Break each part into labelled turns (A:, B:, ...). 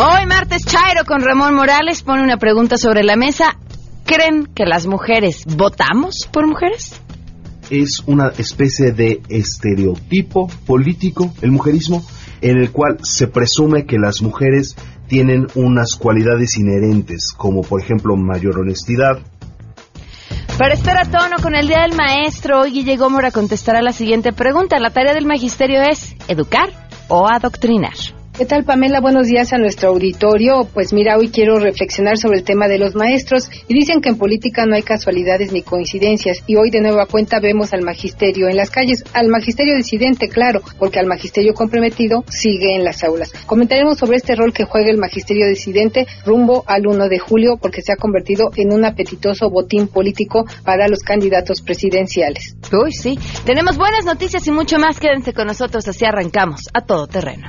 A: Hoy martes Chairo con Ramón Morales pone una pregunta sobre la mesa. ¿Creen que las mujeres votamos por mujeres?
B: Es una especie de estereotipo político, el mujerismo, en el cual se presume que las mujeres tienen unas cualidades inherentes, como por ejemplo mayor honestidad.
A: Para estar a tono con el Día del Maestro, hoy Guille Gómora contestará la siguiente pregunta. La tarea del magisterio es educar o adoctrinar.
C: ¿Qué tal, Pamela? Buenos días a nuestro auditorio. Pues mira, hoy quiero reflexionar sobre el tema de los maestros. Y dicen que en política no hay casualidades ni coincidencias. Y hoy de nueva cuenta vemos al magisterio en las calles, al magisterio disidente, claro, porque al magisterio comprometido sigue en las aulas. Comentaremos sobre este rol que juega el magisterio disidente rumbo al 1 de julio, porque se ha convertido en un apetitoso botín político para los candidatos presidenciales.
A: Uy, sí. Tenemos buenas noticias y mucho más. Quédense con nosotros, así arrancamos a todo terreno.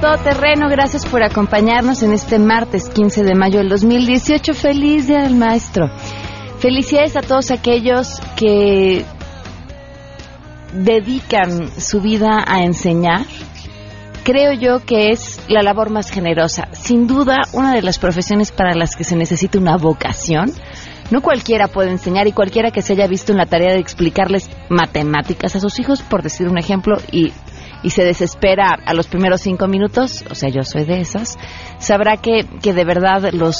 A: Todo terreno, gracias por acompañarnos en este martes 15 de mayo del 2018. Feliz Día del Maestro. Felicidades a todos aquellos que dedican su vida a enseñar. Creo yo que es la labor más generosa. Sin duda, una de las profesiones para las que se necesita una vocación. No cualquiera puede enseñar y cualquiera que se haya visto en la tarea de explicarles matemáticas a sus hijos, por decir un ejemplo, y y se desespera a los primeros cinco minutos, o sea, yo soy de esas, sabrá que, que de verdad los,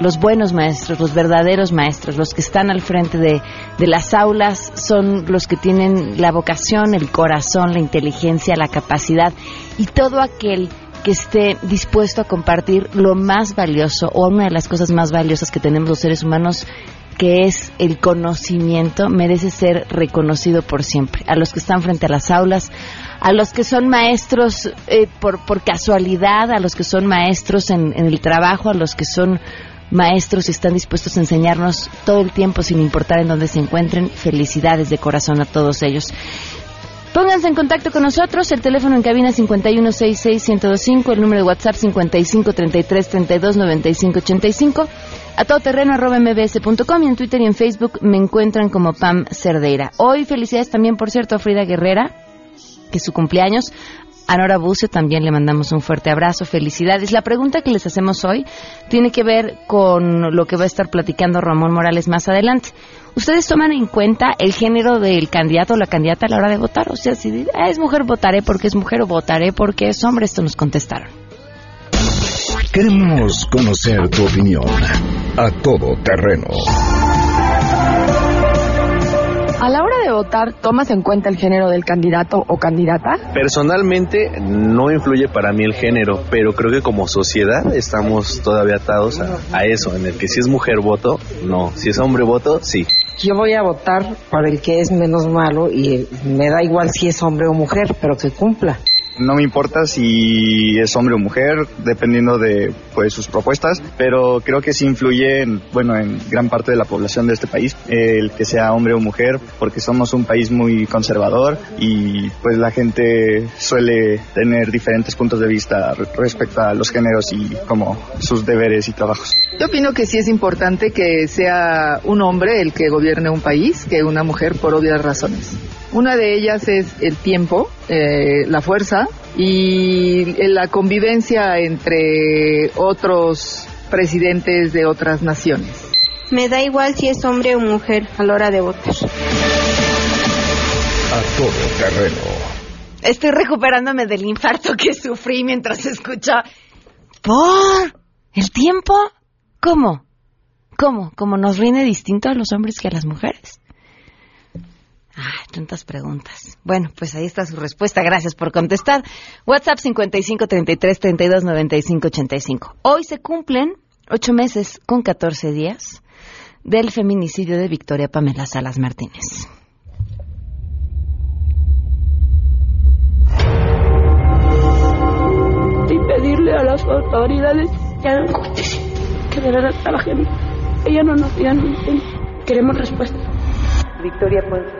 A: los buenos maestros, los verdaderos maestros, los que están al frente de, de las aulas, son los que tienen la vocación, el corazón, la inteligencia, la capacidad y todo aquel que esté dispuesto a compartir lo más valioso o una de las cosas más valiosas que tenemos los seres humanos que es el conocimiento, merece ser reconocido por siempre. A los que están frente a las aulas, a los que son maestros eh, por, por casualidad, a los que son maestros en, el trabajo, a los que son maestros y están dispuestos a enseñarnos todo el tiempo sin importar en dónde se encuentren. Felicidades de corazón a todos ellos. Pónganse en contacto con nosotros, el teléfono en cabina 5166125, el número de WhatsApp 5533329585, a todoterreno arroba mbs.com y en Twitter y en Facebook me encuentran como Pam Cerdeira. Hoy felicidades también, por cierto, a Frida Guerrera, que es su cumpleaños. A Nora Bucio también le mandamos un fuerte abrazo, felicidades. La pregunta que les hacemos hoy tiene que ver con lo que va a estar platicando Ramón Morales más adelante. ¿Ustedes toman en cuenta el género del candidato o la candidata a la hora de votar? O sea, si es mujer, votaré porque es mujer o votaré porque es hombre. Esto nos contestaron.
D: Queremos conocer tu opinión a todo terreno.
E: A la hora de votar, ¿tomas en cuenta el género del candidato o candidata?
F: Personalmente no influye para mí el género, pero creo que como sociedad estamos todavía atados a, a eso, en el que si es mujer voto, no, si es hombre voto, sí.
G: Yo voy a votar por el que es menos malo y me da igual si es hombre o mujer, pero que cumpla.
H: No me importa si es hombre o mujer, dependiendo de pues sus propuestas, pero creo que sí influye en, bueno, en gran parte de la población de este país el que sea hombre o mujer, porque somos un país muy conservador y pues la gente suele tener diferentes puntos de vista respecto a los géneros y como sus deberes y trabajos.
E: Yo opino que sí es importante que sea un hombre el que gobierne un país que una mujer por obvias razones. Una de ellas es el tiempo, eh, la fuerza y la convivencia entre otros presidentes de otras naciones.
I: Me da igual si es hombre o mujer a la hora de votar.
D: A todo terreno.
A: Estoy recuperándome del infarto que sufrí mientras escucha. ¿Por? ¿El tiempo? ¿Cómo? ¿Cómo? ¿Cómo nos rinde distinto a los hombres que a las mujeres? Ah, tantas preguntas. Bueno, pues ahí está su respuesta. Gracias por contestar. WhatsApp 55 33 32 95 85. Hoy se cumplen ocho meses con 14 días del feminicidio de Victoria Pamela Salas Martínez.
E: Y pedirle
J: a las autoridades que hagan justicia, que de verdad trabajen. Ella no nos queremos respuesta.
K: Victoria Puente,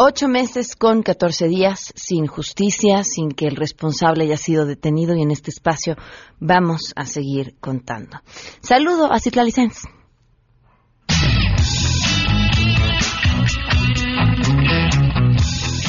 A: Ocho meses con 14 días sin justicia, sin que el responsable haya sido detenido y en este espacio vamos a seguir contando. Saludo a Citlali.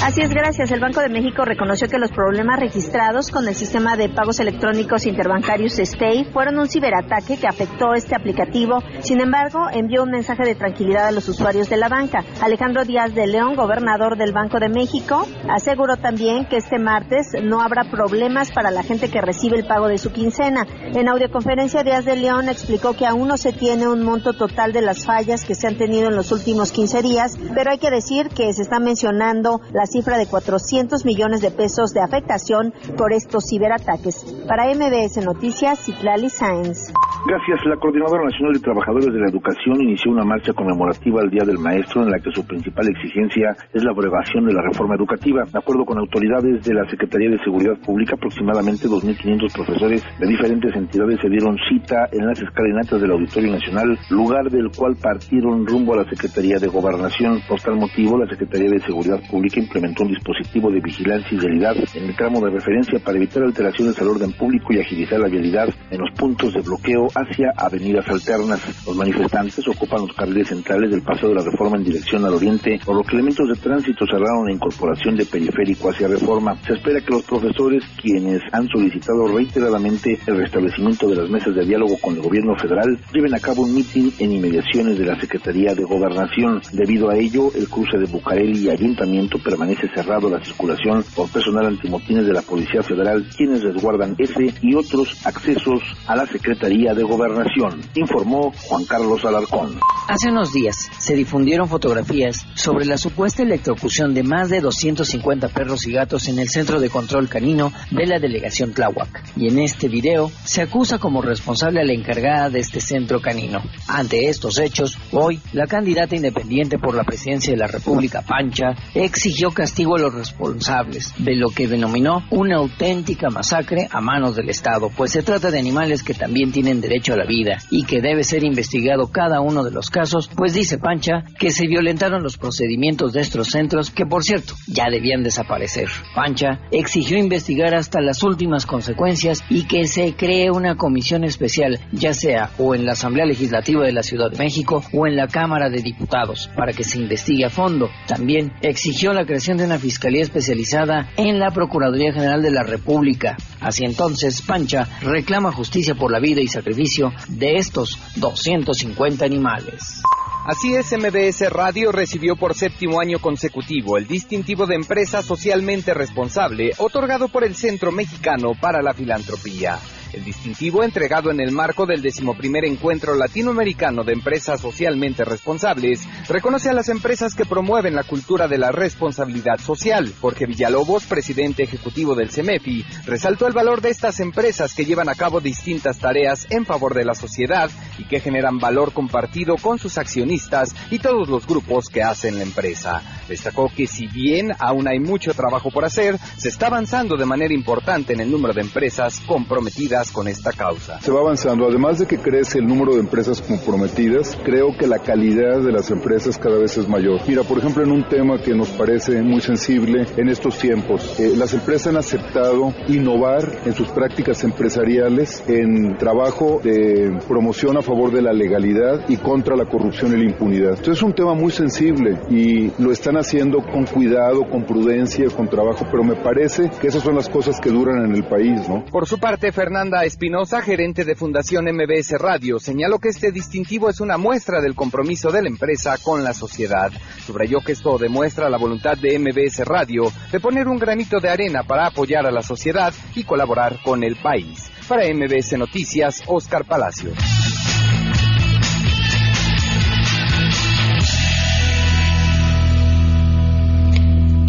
L: Así es, gracias. El Banco de México reconoció que los problemas registrados con el sistema de pagos electrónicos interbancarios STAY fueron un ciberataque que afectó este aplicativo. Sin embargo, envió un mensaje de tranquilidad a los usuarios de la banca. Alejandro Díaz de León, gobernador del Banco de México, aseguró también que este martes no habrá problemas para la gente que recibe el pago de su quincena. En audioconferencia, Díaz de León explicó que aún no se tiene un monto total de las fallas que se han tenido en los últimos 15 días, pero hay que decir que se está mencionando las cifra de 400 millones de pesos de afectación por estos ciberataques. Para MBS Noticias, Citlali Sáenz.
M: Gracias. La Coordinadora Nacional de Trabajadores de la Educación inició una marcha conmemorativa al Día del Maestro en la que su principal exigencia es la abrogación de la reforma educativa. De acuerdo con autoridades de la Secretaría de Seguridad Pública, aproximadamente 2.500 profesores de diferentes entidades se dieron cita en las escalinatas del Auditorio Nacional, lugar del cual partieron rumbo a la Secretaría de Gobernación. Por tal motivo, la Secretaría de Seguridad Pública implementó un dispositivo de vigilancia y vialidad en el tramo de referencia para evitar alteraciones al orden público y agilizar la vialidad en los puntos de bloqueo hacia avenidas alternas. Los manifestantes ocupan los carriles centrales del Paseo de la Reforma en dirección al oriente, por lo que elementos de tránsito cerraron la incorporación de periférico hacia Reforma. Se espera que los profesores, quienes han solicitado reiteradamente el restablecimiento de las mesas de diálogo con el gobierno federal, lleven a cabo un mitin en inmediaciones de la Secretaría de Gobernación. Debido a ello, el cruce de Bucareli y Ayuntamiento permanece cerrado la circulación por personal antimotines de la Policía Federal, quienes resguardan ese y otros accesos a la Secretaría de Gobernación, informó Juan Carlos Alarcón.
N: Hace unos días se difundieron fotografías sobre la supuesta electrocución de más de 250 perros y gatos en el Centro de Control Canino de la delegación Tláhuac. Y en este video se acusa como responsable a la encargada de este centro canino. Ante estos hechos, hoy la candidata independiente por la presidencia de la República, Pancha, exigió castigo a los responsables de lo que denominó una auténtica masacre a manos del Estado, pues se trata de animales que también tienen derecho a la vida y que debe ser investigado cada uno de los casos, pues dice Pancha que se violentaron los procedimientos de estos centros que por cierto ya debían desaparecer. Pancha exigió investigar hasta las últimas consecuencias y que se cree una comisión especial, ya sea o en la Asamblea Legislativa de la Ciudad de México o en la Cámara de Diputados, para que se investigue a fondo. También exigió la creación de una fiscalía especializada en la Procuraduría General de la República. Así entonces, Pancha reclama justicia por la vida y sacrificio de estos 250 animales.
O: Así es, MBS Radio recibió por séptimo año consecutivo el distintivo de empresa socialmente responsable otorgado por el Centro Mexicano para la Filantropía. El distintivo entregado en el marco del decimoprimer encuentro latinoamericano de empresas socialmente responsables reconoce a las empresas que promueven la cultura de la responsabilidad social. Jorge Villalobos, presidente ejecutivo del CEMEFI, resaltó el valor de estas empresas que llevan a cabo distintas tareas en favor de la sociedad y que generan valor compartido con sus accionistas y todos los grupos que hacen la empresa. Destacó que si bien aún hay mucho trabajo por hacer, se está avanzando de manera importante en el número de empresas comprometidas con esta causa.
P: Se va avanzando, además de que crece el número de empresas comprometidas, creo que la calidad de las empresas cada vez es mayor. Mira, por ejemplo, en un tema que nos parece muy sensible en estos tiempos, eh, las empresas han aceptado innovar en sus prácticas empresariales en trabajo de promoción a favor de la legalidad y contra la corrupción y la impunidad. Entonces es un tema muy sensible y lo están haciendo con cuidado, con prudencia, con trabajo, pero me parece que esas son las cosas que duran en el país, ¿no?
O: Por su parte, Fernando Fernanda Espinosa, gerente de Fundación MBS Radio, señaló que este distintivo es una muestra del compromiso de la empresa con la sociedad. Subrayó que esto demuestra la voluntad de MBS Radio de poner un granito de arena para apoyar a la sociedad y colaborar con el país. Para MBS Noticias, Oscar Palacio.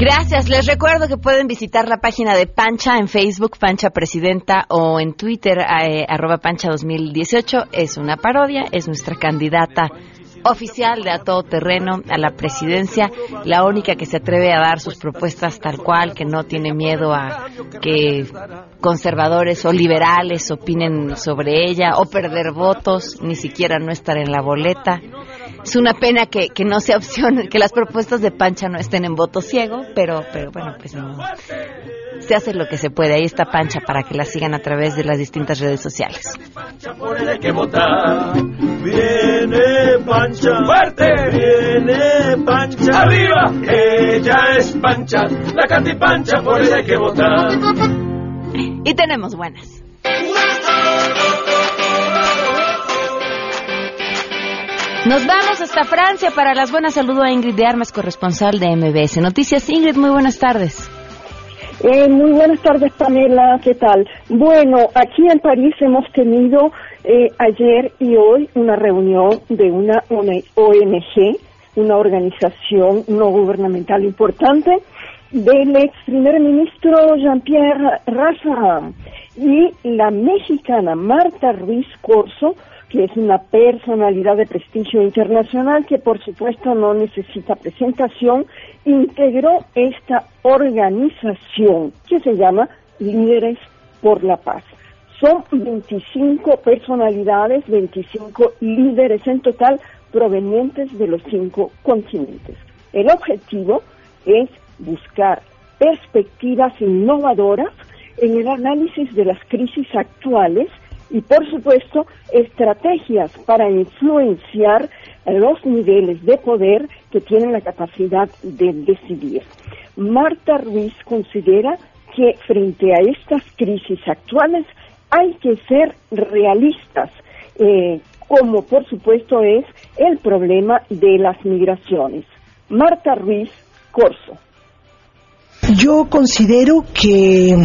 A: Gracias. Les recuerdo que pueden visitar la página de Pancha en Facebook, Pancha Presidenta, o en Twitter, eh, arroba Pancha 2018. Es una parodia, es nuestra candidata oficial de a todo terreno a la presidencia, la única que se atreve a dar sus propuestas tal cual, que no tiene miedo a que conservadores o liberales opinen sobre ella o perder votos, ni siquiera no estar en la boleta. Es una pena que, que no sea opción, que las propuestas de Pancha no estén en voto ciego, pero, pero bueno, pues no. Se hace lo que se puede. Ahí está Pancha para que la sigan a través de las distintas redes sociales.
Q: que votar. Viene Pancha. ¡Fuerte! Viene Pancha. ¡Arriba! Ella es Pancha. La cantipancha, por ella hay que votar.
A: Y tenemos buenas. Nos vamos hasta Francia para las buenas. Saludo a Ingrid de Armas, corresponsal de MBS Noticias. Ingrid, muy buenas tardes.
E: Eh, muy buenas tardes, Pamela. ¿Qué tal? Bueno, aquí en París hemos tenido eh, ayer y hoy una reunión de una ONG, una organización no gubernamental importante, del ex primer ministro Jean-Pierre Raffarin y la mexicana Marta Ruiz Corso, que es una personalidad de prestigio internacional que por supuesto no necesita presentación, integró esta organización que se llama Líderes por la Paz. Son 25 personalidades, 25 líderes en total provenientes de los cinco continentes. El objetivo es buscar perspectivas innovadoras en el análisis de las crisis actuales y, por supuesto, estrategias para influenciar los niveles de poder que tienen la capacidad de decidir. Marta Ruiz considera que frente a estas crisis actuales hay que ser realistas, eh, como por supuesto es el problema de las migraciones. Marta Ruiz Corso.
R: Yo considero que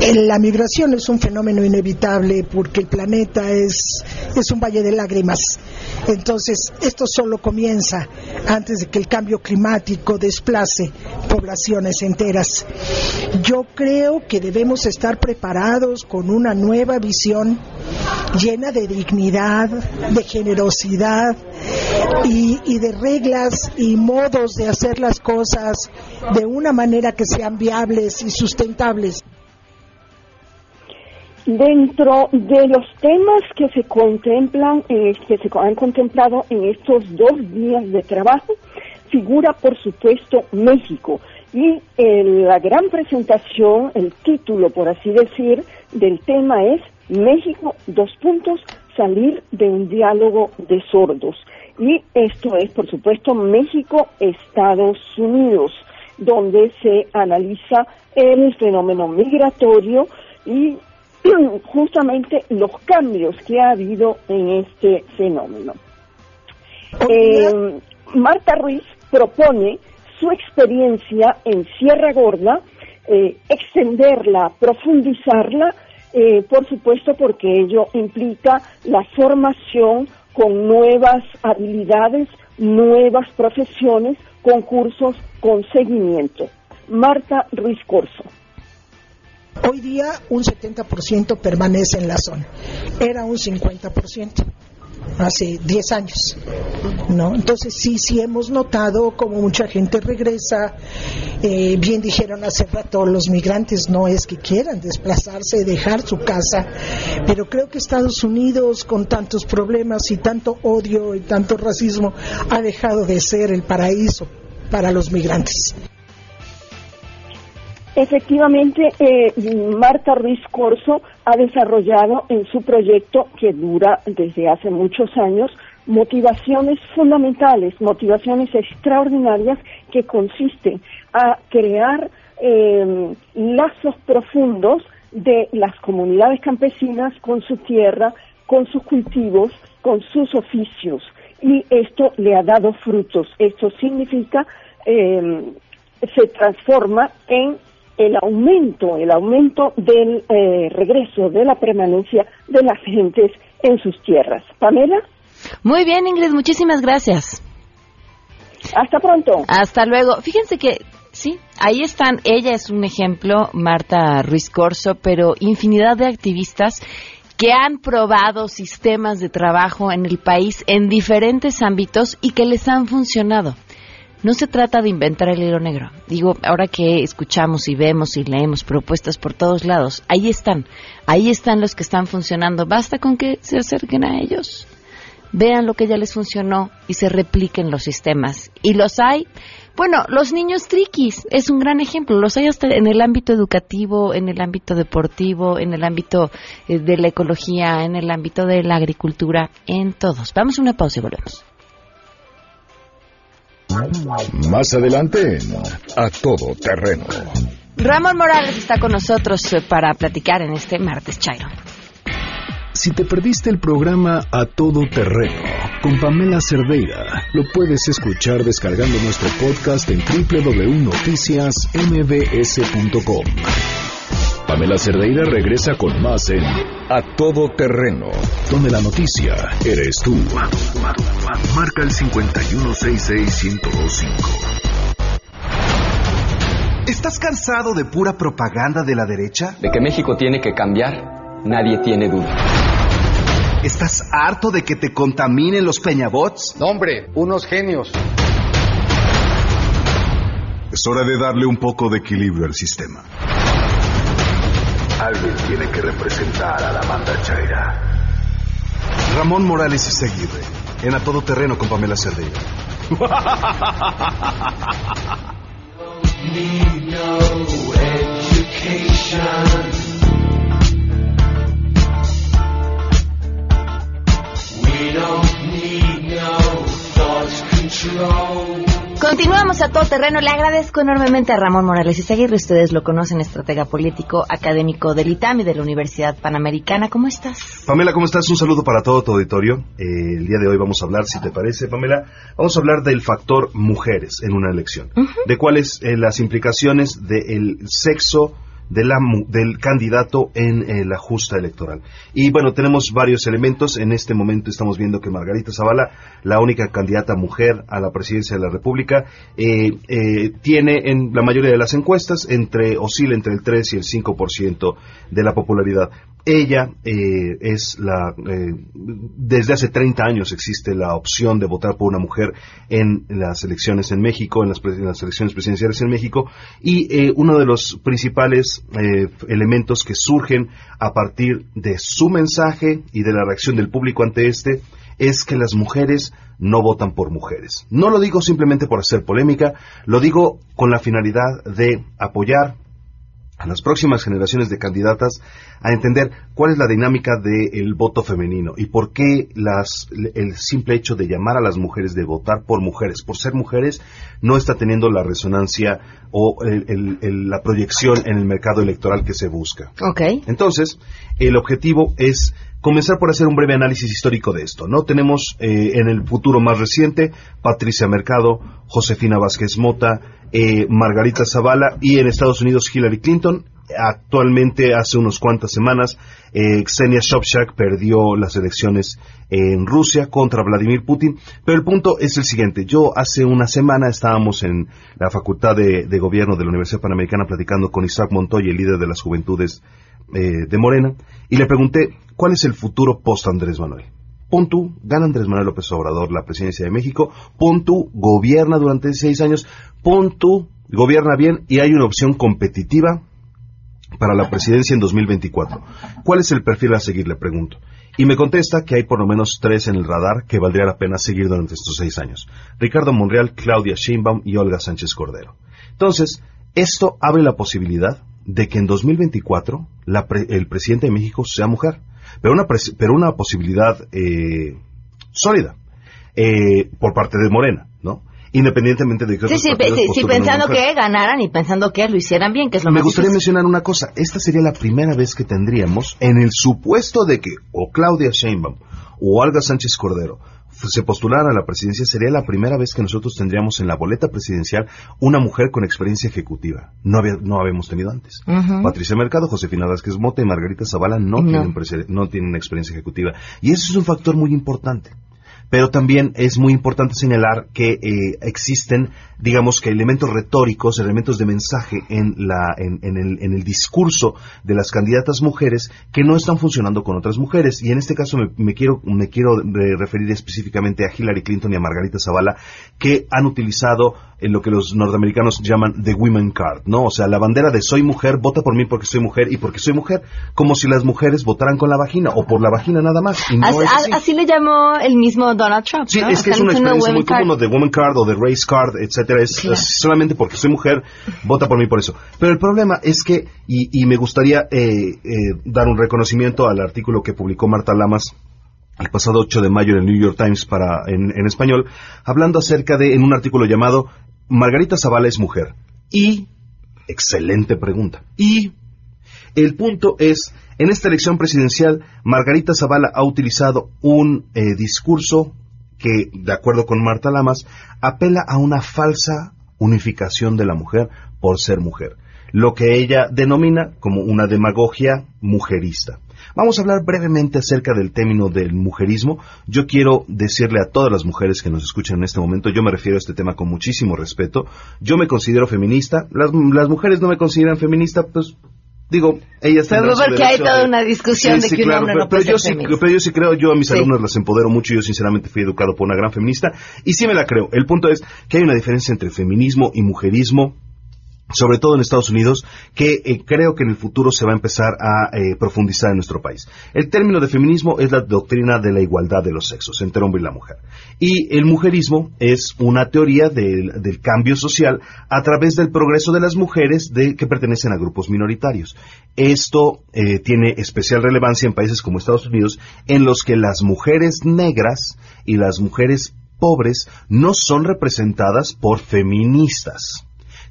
R: la migración es un fenómeno inevitable porque el planeta es, es un valle de lágrimas. Entonces, esto solo comienza antes de que el cambio climático desplace poblaciones enteras. Yo creo que debemos estar preparados con una nueva visión llena de dignidad, de generosidad y, y de reglas y modos de hacer las cosas de una manera que sean viables y sustentables.
E: Dentro de los temas que se contemplan, eh, que se han contemplado en estos dos días de trabajo, figura por supuesto México. Y eh, la gran presentación, el título, por así decir, del tema es México, dos puntos, salir de un diálogo de sordos. Y esto es, por supuesto, México-Estados Unidos, donde se analiza el fenómeno migratorio y justamente los cambios que ha habido en este fenómeno. Eh, Marta Ruiz propone su experiencia en Sierra Gorda, eh, extenderla, profundizarla, eh, por supuesto porque ello implica la formación con nuevas habilidades, nuevas profesiones, concursos con seguimiento. Marta Ruiz Corso.
R: Hoy día un 70% permanece en la zona. Era un 50% hace 10 años. ¿no? Entonces sí, sí hemos notado como mucha gente regresa. Eh, bien dijeron hace rato, los migrantes no es que quieran desplazarse, dejar su casa, pero creo que Estados Unidos con tantos problemas y tanto odio y tanto racismo ha dejado de ser el paraíso para los migrantes.
E: Efectivamente, eh, Marta Ruiz Corso ha desarrollado en su proyecto, que dura desde hace muchos años, motivaciones fundamentales, motivaciones extraordinarias que consisten a crear eh, lazos profundos de las comunidades campesinas con su tierra, con sus cultivos, con sus oficios. Y esto le ha dado frutos. Esto significa, eh, se transforma en el aumento, el aumento del eh, regreso, de la permanencia de las gentes en sus tierras. Pamela.
A: Muy bien, Ingrid, muchísimas gracias.
E: Hasta pronto.
A: Hasta luego. Fíjense que sí, ahí están. Ella es un ejemplo, Marta Ruiz Corso, pero infinidad de activistas que han probado sistemas de trabajo en el país en diferentes ámbitos y que les han funcionado. No se trata de inventar el hilo negro. Digo, ahora que escuchamos y vemos y leemos propuestas por todos lados, ahí están, ahí están los que están funcionando. Basta con que se acerquen a ellos, vean lo que ya les funcionó y se repliquen los sistemas. Y los hay, bueno, los niños triquis es un gran ejemplo. Los hay hasta en el ámbito educativo, en el ámbito deportivo, en el ámbito eh, de la ecología, en el ámbito de la agricultura, en todos. Vamos a una pausa y volvemos.
D: Más adelante, a todo terreno.
A: Ramón Morales está con nosotros eh, para platicar en este martes Chairo.
D: Si te perdiste el programa A Todo Terreno con Pamela Cerdeira, lo puedes escuchar descargando nuestro podcast en www.noticiasmbs.com. Pamela Cerdeira regresa con más en A Todo Terreno, donde la noticia eres tú. Marca el 5166125.
B: ¿Estás cansado de pura propaganda de la derecha?
S: De que México tiene que cambiar, nadie tiene duda.
B: ¿Estás harto de que te contaminen los peñabots?
T: No, hombre, unos genios.
D: Es hora de darle un poco de equilibrio al sistema. Alguien tiene que representar a la banda Chaira.
B: Ramón Morales y Seguirre, en A Todo Terreno con Pamela Cerdeira.
Q: We don't need no thought control.
A: Continuamos a todo terreno. Le agradezco enormemente a Ramón Morales Izaguirre. Ustedes lo conocen, estratega político, académico del ITAM y de la Universidad Panamericana. ¿Cómo estás?
B: Pamela, ¿cómo estás? Un saludo para todo tu auditorio. Eh, el día de hoy vamos a hablar, si te parece, Pamela, vamos a hablar del factor mujeres en una elección. De cuáles eh, las implicaciones del sexo de la del candidato en eh, la justa electoral. Y bueno, tenemos varios elementos. En este momento estamos viendo que Margarita Zavala, la única candidata mujer a la presidencia de la República, eh, eh, tiene en la mayoría de las encuestas entre oscila entre el 3 y el 5% de la popularidad. Ella eh, es la eh, desde hace 30 años existe la opción de votar por una mujer en las elecciones en México, en las, en las elecciones presidenciales en México y eh, uno de los principales eh, elementos que surgen a partir de su mensaje y de la reacción del público ante este es que las mujeres no votan por mujeres. No lo digo simplemente por hacer polémica, lo digo con la finalidad de apoyar a las próximas generaciones de candidatas a entender cuál es la dinámica del voto femenino y por qué las, el simple hecho de llamar a las mujeres de votar por mujeres, por ser mujeres, no está teniendo la resonancia o el- el- el- la proyección en el mercado electoral que se busca. Entonces, el objetivo es comenzar por hacer un breve análisis histórico de esto. No tenemos eh, en el futuro más reciente Patricia Mercado, Josefina Vázquez Mota, eh, Margarita Zavala y en Estados Unidos Hillary Clinton. Actualmente, hace unas cuantas semanas, eh, Ksenia Sobchak perdió las elecciones en Rusia contra Vladimir Putin. Pero el punto es el siguiente. Yo hace una semana estábamos en la Facultad de, Gobierno de la Universidad Panamericana platicando con Isaac Montoya, el líder de las juventudes eh, de Morena, y le pregunté cuál es el futuro post Andrés Manuel. Pon gana Andrés Manuel López Obrador la presidencia de México, pon gobierna durante seis años, pon gobierna bien y hay una opción competitiva para la presidencia en 2024. ¿Cuál es el perfil a seguir? Le pregunto. Y me contesta que hay por lo menos tres en el radar que valdría la pena seguir durante estos seis años. Ricardo Monreal, Claudia Sheinbaum y Olga Sánchez Cordero. Entonces, esto abre la posibilidad de que en 2024 la pre- el presidente de México sea mujer. Pero una, pero una posibilidad eh, sólida eh, por parte de Morena. Independientemente de que
A: Sí,
B: otros
A: sí, sí, sí, pensando que ganaran y pensando que lo hicieran bien, que es lo
B: Me
A: más
B: gustaría
A: difícil.
B: mencionar una cosa. Esta sería la primera vez que tendríamos, en el supuesto de que o Claudia Sheinbaum o Olga Sánchez Cordero se postularan a la presidencia, sería la primera vez que nosotros tendríamos en la boleta presidencial una mujer con experiencia ejecutiva. No, había, no habíamos tenido antes. Patricia Mercado, Josefina Vázquez Mota y Margarita Zavala no,
A: No.
B: Tienen, no tienen experiencia ejecutiva. Y eso es un factor muy importante. Pero también es muy importante señalar que eh, existen, digamos que elementos retóricos, elementos de mensaje en, la, en, en el, en el discurso de las candidatas mujeres que no están funcionando con otras mujeres. Y en este caso me, me quiero, me quiero eh, referir específicamente a Hillary Clinton y a Margarita Zavala, que han utilizado en lo que los norteamericanos llaman the women card, ¿no? O sea, la bandera de soy mujer, vota por mí porque soy mujer y porque soy mujer, como si las mujeres votaran con la vagina o por la vagina nada más. Y no
A: Así,
B: es así.
A: así le llamó el mismo Donald Trump.
B: Sí,
A: ¿no?
B: es que es una experiencia muy común de woman card o de race card, etcétera. Es,
A: Claro.
B: es solamente porque soy mujer, vota por mí por eso. Pero el problema es que, y, y me gustaría eh, eh, dar un reconocimiento al artículo que publicó Marta Lamas el pasado 8 de mayo en el New York Times para, en, en español, hablando acerca de, en un artículo llamado Margarita Zavala es mujer. Y, excelente pregunta. Y el punto es, en esta elección presidencial, Margarita Zavala ha utilizado un eh, discurso que, de acuerdo con Marta Lamas, apela a una falsa unificación de la mujer por ser mujer, lo que ella denomina como una demagogia mujerista. Vamos a hablar brevemente acerca del término del mujerismo. Yo quiero decirle a todas las mujeres que nos escuchan en este momento, yo me refiero a este tema con muchísimo respeto. Yo me considero feminista. Las, las mujeres no me consideran feminista, pues digo, ellas
A: Pero
B: tendrán su
A: porque hay toda una discusión de que un hombre
B: pero,
A: no puede
B: pero yo
A: ser
B: sí,
A: feminista.
B: pero yo sí creo, yo a mis
A: Sí.
B: alumnos las empodero mucho, yo sinceramente fui educado por una gran feminista y sí me la creo. El punto es que hay una diferencia entre feminismo y mujerismo sobre todo en Estados Unidos, que eh, creo que en el futuro se va a empezar a eh, profundizar en nuestro país. El término de feminismo es la doctrina de la igualdad de los sexos entre hombre y la mujer. Y el mujerismo es una teoría del, del cambio social a través del progreso de las mujeres de, que pertenecen a grupos minoritarios. Esto eh, tiene especial relevancia en países como Estados Unidos, en los que las mujeres negras y las mujeres pobres no son representadas por feministas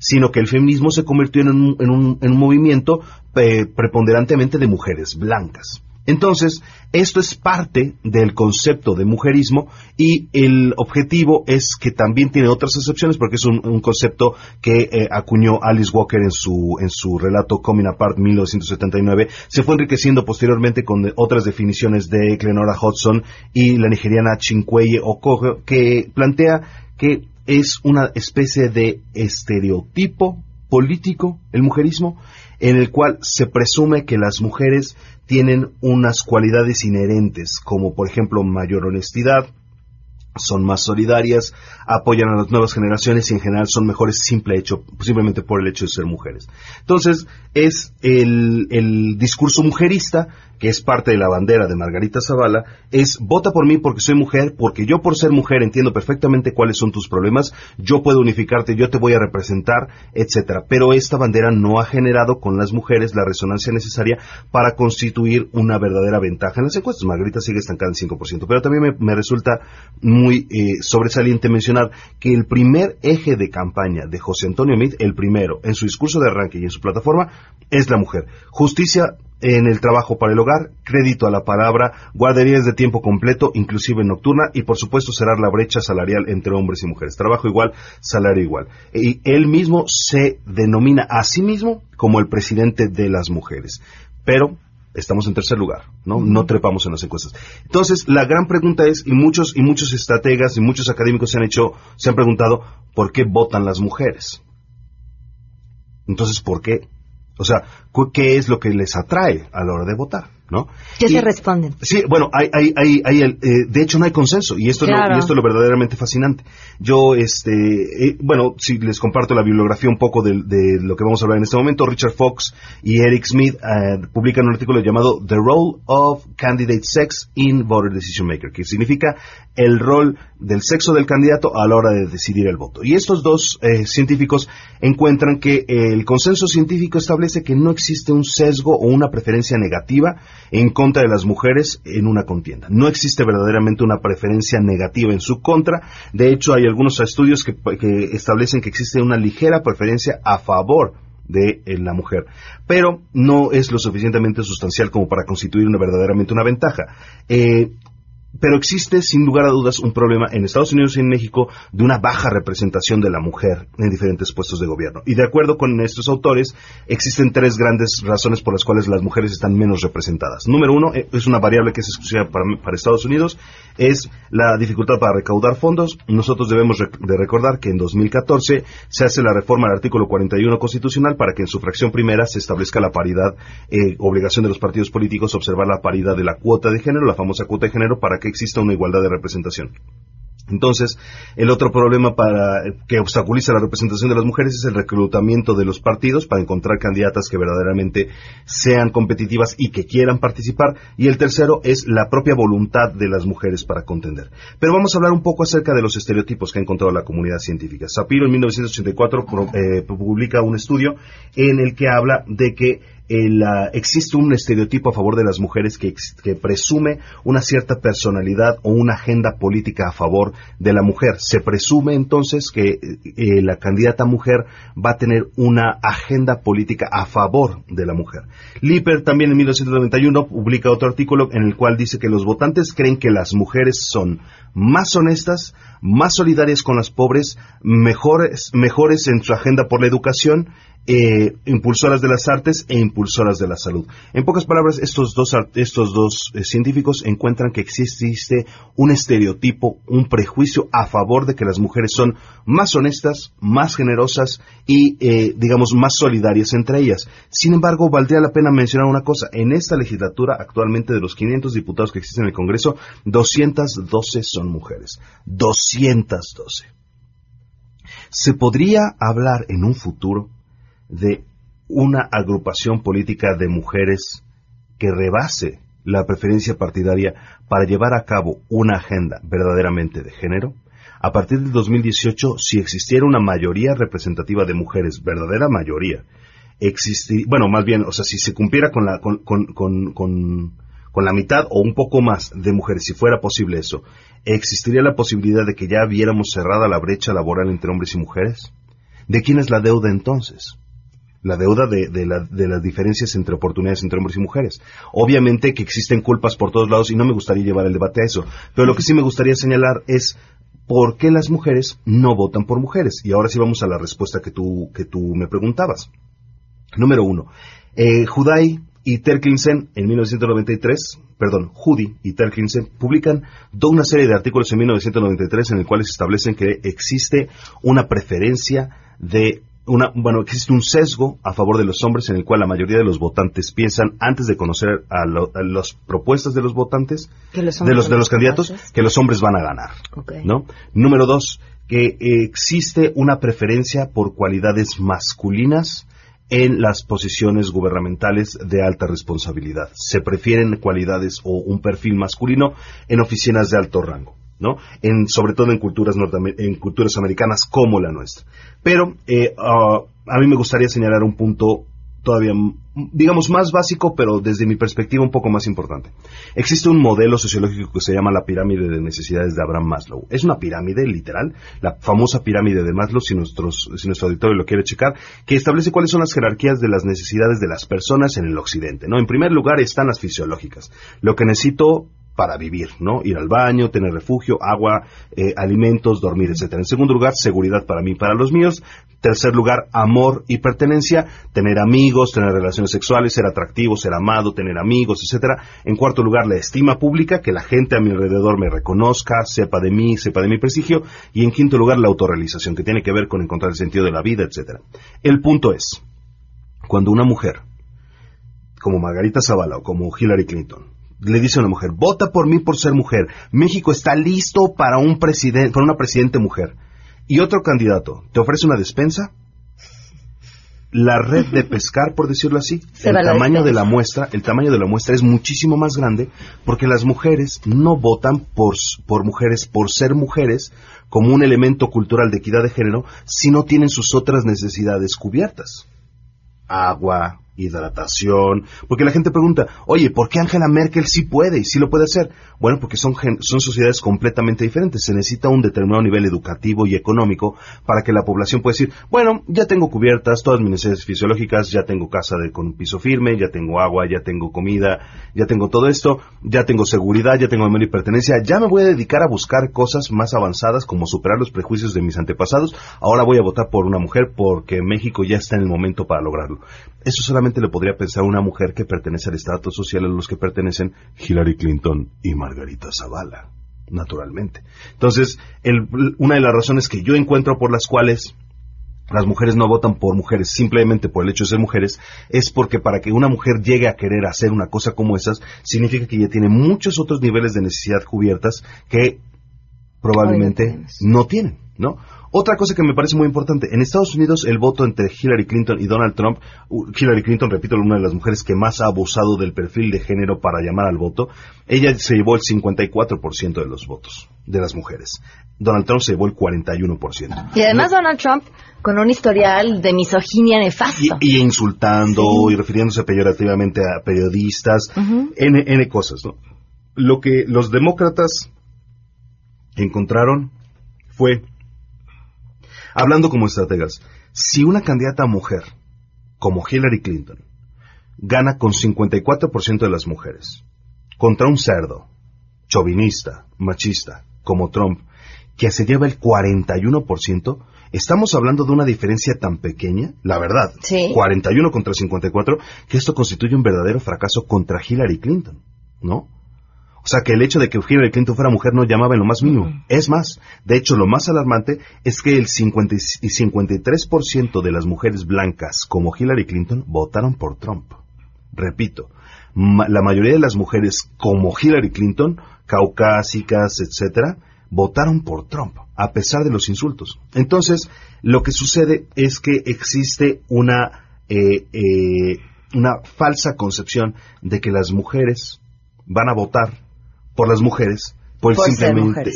B: sino que el feminismo se convirtió en un, en un- en un movimiento eh, preponderantemente de mujeres blancas. Entonces, esto es parte del concepto de mujerismo y el objetivo es que también tiene otras excepciones porque es un, un concepto que eh, acuñó Alice Walker en su, en su relato Coming Apart 1979. Se fue enriqueciendo posteriormente con otras definiciones de Glenora Hudson y la nigeriana Chinqueye Okojo que plantea que es una especie de estereotipo político, el mujerismo, en el cual se presume que las mujeres tienen unas cualidades inherentes, como por ejemplo mayor honestidad, son más solidarias, apoyan a las nuevas generaciones y en general son mejores simple hecho, simplemente por el hecho de ser mujeres. Entonces, es el, el discurso mujerista, que es parte de la bandera de Margarita Zavala, es vota por mí porque soy mujer, porque yo por ser mujer entiendo perfectamente cuáles son tus problemas, yo puedo unificarte, yo te voy a representar, etcétera. Pero esta bandera no ha generado con las mujeres la resonancia necesaria para constituir una verdadera ventaja en las encuestas. Margarita sigue estancada en 5%, pero también me, resulta muy eh, sobresaliente mencionar que el primer eje de campaña de José Antonio Meade, el primero, en su discurso de arranque y en su plataforma, es la mujer. Justicia en el trabajo para el hogar, crédito a la palabra, guarderías de tiempo completo, inclusive nocturna, y por supuesto cerrar la brecha salarial entre hombres y mujeres. Trabajo igual, salario igual. Y él mismo se denomina a sí mismo como el presidente de las mujeres. Pero estamos en tercer lugar, ¿no? No trepamos en las encuestas. Entonces, la gran pregunta es, y muchos, y muchos estrategas y muchos académicos se han hecho, se han preguntado, ¿por qué votan las mujeres? Entonces, ¿por qué? O sea, ¿qué es lo que les atrae a la hora de votar? ¿No?
A: ¿Qué
B: Y-
A: se responden?
B: Sí, bueno, hay, hay, hay, hay el, eh, de hecho no hay consenso y esto, es lo, y esto es lo verdaderamente fascinante. Yo, este, eh, bueno, si les comparto la bibliografía un poco de, de lo que vamos a hablar en este momento, Richard Fox y Eric Smith eh, publican un artículo llamado The Role of Candidate Sex in Voter Decision Maker, que significa el rol del sexo del candidato a la hora de decidir el voto. Y estos dos eh, científicos encuentran que el consenso científico establece que no existe un sesgo o una preferencia negativa en contra de las mujeres en una contienda. No existe verdaderamente una preferencia negativa en su contra. De hecho, hay algunos estudios que, que establecen que existe una ligera preferencia a favor de eh, la mujer, pero no es lo suficientemente sustancial como para constituir una, verdaderamente una ventaja. Eh, pero existe sin lugar a dudas un problema en Estados Unidos y en México de una baja representación de la mujer en diferentes puestos de gobierno. Y de acuerdo con estos autores, existen tres grandes razones por las cuales las mujeres están menos representadas. Número uno, eh, es una variable que es exclusiva para, para Estados Unidos, es la dificultad para recaudar fondos. Nosotros debemos de recordar que en 2014 se hace la reforma al artículo 41 constitucional para que en su fracción primera se establezca la paridad, eh, obligación de los partidos políticos observar la paridad de la cuota de género, la famosa cuota de género, para que exista una igualdad de representación. Entonces, el otro problema para, que obstaculiza la representación de las mujeres es el reclutamiento de los partidos para encontrar candidatas que verdaderamente sean competitivas y que quieran participar. Y el tercero es la propia voluntad de las mujeres para contender. Pero vamos a hablar un poco acerca de los estereotipos que ha encontrado la comunidad científica. Sapiro en 1984 pro- eh, publica un estudio en el que habla de que el, ah, existe un estereotipo a favor de las mujeres que, que presume una cierta personalidad o una agenda política a favor de la mujer. Se presume entonces que eh, la candidata mujer va a tener una agenda política a favor de la mujer. Lipper también en 1991 publica otro artículo en el cual dice que los votantes creen que las mujeres son más honestas, más solidarias con las pobres, mejores, mejores en su agenda por la educación, eh, impulsoras de las artes e impulsoras de la salud. En pocas palabras, estos dos, eh, científicos encuentran que existe un estereotipo, un prejuicio a favor de que las mujeres son más honestas, más generosas y, eh, digamos, más solidarias entre ellas. Sin embargo, valdría la pena mencionar una cosa. En esta legislatura, actualmente de los 500 diputados que existen en el Congreso, 212 son mujeres. 212. ¿Se podría hablar en un futuro de una agrupación política de mujeres que rebase la preferencia partidaria para llevar a cabo una agenda verdaderamente de género? A partir del 2018, si existiera una mayoría representativa de mujeres, verdadera mayoría, existir, bueno, más bien, o sea, si se cumpliera con la, con, con, con, con, la mitad o un poco más de mujeres, si fuera posible eso, ¿existiría la posibilidad de que ya viéramos cerrada la brecha laboral entre hombres y mujeres? ¿De quién es la deuda entonces? La deuda de, de, la- de las diferencias entre oportunidades entre hombres y mujeres. Obviamente que existen culpas por todos lados y no me gustaría llevar el debate a eso, pero lo que sí me gustaría señalar es por qué las mujeres no votan por mujeres. Y ahora sí vamos a la respuesta que tú, que tú me preguntabas. Número uno, eh, y Terklinsen en 1993, perdón, Judy y Terklinsen publican toda una serie de artículos en 1993 en el cuales establecen que existe una preferencia de una, bueno, existe un sesgo a favor de los hombres en el cual la mayoría de los votantes piensan antes de conocer a, lo- a las propuestas de los votantes,
A: los
B: de los, de
A: los
B: candidatos, que los hombres van a ganar. ¿no? Número dos, que existe una preferencia por cualidades masculinas en las posiciones gubernamentales de alta responsabilidad. Se prefieren cualidades o un perfil masculino en oficinas de alto rango. En, sobre todo en culturas, en culturas americanas como la nuestra. Pero eh, ah, a mí me gustaría señalar un punto todavía, digamos, más básico, pero desde mi perspectiva un poco más importante. Existe un modelo sociológico que se llama la pirámide de necesidades de Abraham Maslow. Es una pirámide, literal, la famosa pirámide de Maslow, si, nuestros, si nuestro auditorio lo quiere checar, que establece cuáles son las jerarquías de las necesidades de las personas en el occidente. ¿no? En primer lugar están las fisiológicas. Lo que necesito para vivir, ¿no? Ir al baño, tener refugio, agua, eh, alimentos, dormir, etcétera. En segundo lugar, seguridad para mí y para los míos. Tercer lugar, amor y pertenencia, tener amigos, tener relaciones sexuales, ser atractivo, ser amado, tener amigos, etcétera. En cuarto lugar, la estima pública, que la gente a mi alrededor me reconozca, sepa de mí, sepa de mi prestigio. Y en quinto lugar, la autorrealización, que tiene que ver con encontrar el sentido de la vida, etcétera. El punto es, cuando una mujer, como Margarita Zavala o como Hillary Clinton, le dice a una mujer, vota por mí por ser mujer. México está listo para un presidente, para una presidente mujer. Y otro candidato te ofrece una despensa. La red de pescar, por decirlo así,
A: Se
B: el
A: la
B: tamaño de la muestra, el tamaño de la muestra es muchísimo más grande porque las mujeres no votan por, por mujeres por ser mujeres como un elemento cultural de equidad de género si no tienen sus otras necesidades cubiertas agua, hidratación, porque la gente pregunta, oye, ¿por qué Angela Merkel sí puede y sí lo puede hacer? Bueno, porque son, son sociedades completamente diferentes, se necesita un determinado nivel educativo y económico para que la población pueda decir, bueno, ya tengo cubiertas todas mis necesidades fisiológicas, ya tengo casa de, con piso firme, ya tengo agua, ya tengo comida, ya tengo todo esto, ya tengo seguridad, ya tengo memoria y pertenencia, ya me voy a dedicar a buscar cosas más avanzadas como superar los prejuicios de mis antepasados, ahora voy a votar por una mujer porque México ya está en el momento para lograrlo. Eso solamente le podría pensar una mujer que pertenece al estrato social a los que pertenecen Hillary Clinton y Margarita Zavala, naturalmente. Entonces, el- una de las razones que yo encuentro por las cuales las mujeres no votan por mujeres simplemente por el hecho de ser mujeres, es porque para que una mujer llegue a querer hacer una cosa como esas, significa que ella tiene muchos otros niveles de necesidad cubiertas que probablemente no tienen, ¿no? Otra cosa que me parece muy importante, en Estados Unidos el voto entre Hillary Clinton y Donald Trump, uh, Hillary Clinton, repito, una de las mujeres que más ha abusado del perfil de género para llamar al voto, ella se llevó el 54% de los votos de las mujeres. Donald Trump se llevó el 41%.
A: Y además Donald Trump con un historial de misoginia nefasto.
B: Y insultando y refiriéndose peyorativamente a periodistas,
A: Ujú.
B: N, N cosas, ¿no? Lo que los demócratas encontraron fue, hablando como estrategas, si una candidata mujer, como Hillary Clinton, gana con 54% de las mujeres, contra un cerdo, chauvinista, machista, como Trump, que se lleva el 41%, estamos hablando de una diferencia tan pequeña, la verdad,
A: Sí.
B: 41 contra 54, que esto constituye un verdadero fracaso contra Hillary Clinton, ¿no? O sea, que el hecho de que Hillary Clinton fuera mujer no llamaba en lo más mínimo. Es más, de hecho, lo más alarmante es que el 50 y 53% de las mujeres blancas como Hillary Clinton votaron por Trump. Repito, ma- la mayoría de las mujeres como Hillary Clinton, caucásicas, etcétera, votaron por Trump, a pesar de los insultos. Entonces, lo que sucede es que existe una, eh, eh, una falsa concepción de que las mujeres van a votar por las mujeres por el
A: Por
B: simplemente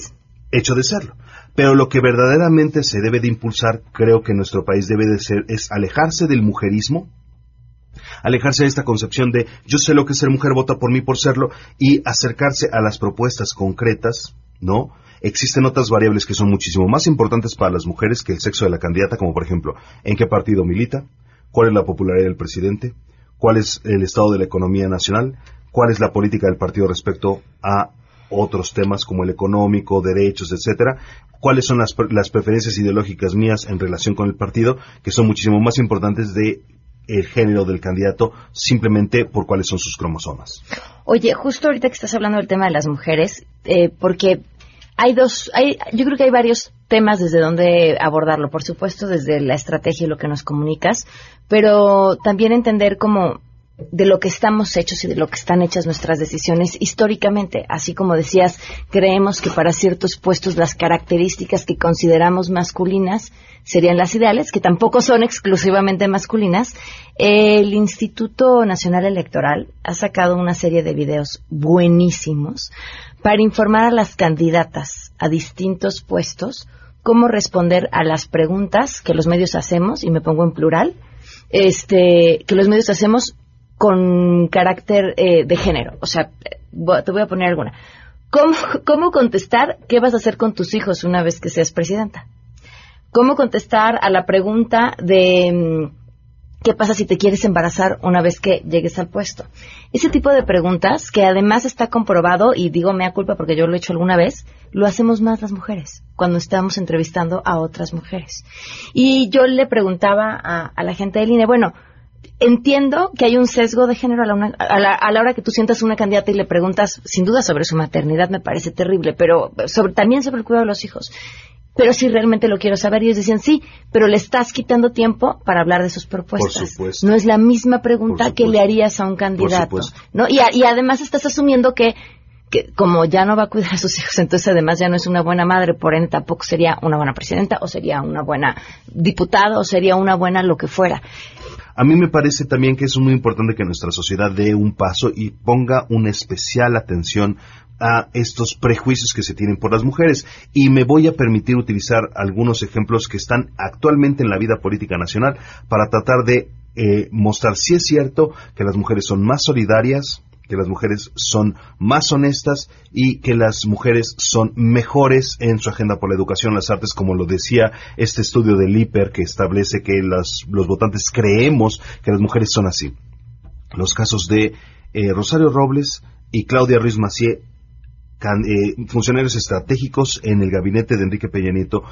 B: hecho de serlo. Pero lo que verdaderamente se debe de impulsar, creo que en nuestro país debe de ser, es alejarse del mujerismo, alejarse de esta concepción de yo sé lo que es ser mujer, vota por mí por serlo, y acercarse a las propuestas concretas, ¿no? Existen otras variables que son muchísimo más importantes para las mujeres que el sexo de la candidata, como por ejemplo, en qué partido milita, cuál es la popularidad del presidente, cuál es el estado de la economía nacional, cuál es la política del partido respecto a otros temas como el económico, derechos, etcétera, cuáles son las, las preferencias ideológicas mías en relación con el partido, que son muchísimo más importantes de el género del candidato simplemente por cuáles son sus cromosomas.
A: Oye, justo ahorita que estás hablando del tema de las mujeres, eh, porque hay dos, hay, yo creo que hay varios temas desde donde abordarlo. Por supuesto, desde la estrategia y lo que nos comunicas, pero también entender cómo de lo que estamos hechos y de lo que están hechas nuestras decisiones históricamente. Así como decías, creemos que para ciertos puestos las características que consideramos masculinas serían las ideales, que tampoco son exclusivamente masculinas. El Instituto Nacional Electoral ha sacado una serie de videos buenísimos para informar a las candidatas a distintos puestos cómo responder a las preguntas que los medios hacemos, y me pongo en plural, este, que los medios hacemos con carácter eh, de género. O sea, te voy a poner alguna. ¿Cómo, ¿Cómo contestar qué vas a hacer con tus hijos una vez que seas presidenta? ¿Cómo contestar a la pregunta de mm, qué pasa si te quieres embarazar una vez que llegues al puesto? Ese tipo de preguntas que además está comprobado, y digo mea culpa porque yo lo he hecho alguna vez, lo hacemos más las mujeres cuando estamos entrevistando a otras mujeres. Y yo le preguntaba a, a la gente del INE, bueno, entiendo que hay un sesgo de género a la, una- a la- a la hora que tú sientas una candidata y le preguntas, sin duda, sobre su maternidad, me parece terrible, pero sobre, también sobre el cuidado de los hijos. Pero si realmente lo quiero saber, y ellos decían, sí, pero le estás quitando tiempo para hablar de sus propuestas.
B: supuesto.
A: No es la misma pregunta que le harías a un candidato. ¿no? Y, a- y además estás asumiendo que que como ya no va a cuidar a sus hijos, entonces además ya no es una buena madre, por ende tampoco sería una buena presidenta, o sería una buena diputada, o sería una buena lo que fuera.
B: A mí me parece también que es muy importante que nuestra sociedad dé un paso y ponga una especial atención a estos prejuicios que se tienen por las mujeres. Y me voy a permitir utilizar algunos ejemplos que están actualmente en la vida política nacional para tratar de eh, mostrar si es cierto que las mujeres son más solidarias, que las mujeres son más honestas y que las mujeres son mejores en su agenda por la educación, las artes, como lo decía este estudio del IPER que establece que las, los votantes creemos que las mujeres son así. Los casos de eh, Rosario Robles y Claudia Ruiz Macié, eh, funcionarios estratégicos en el gabinete de Enrique Peña Nieto,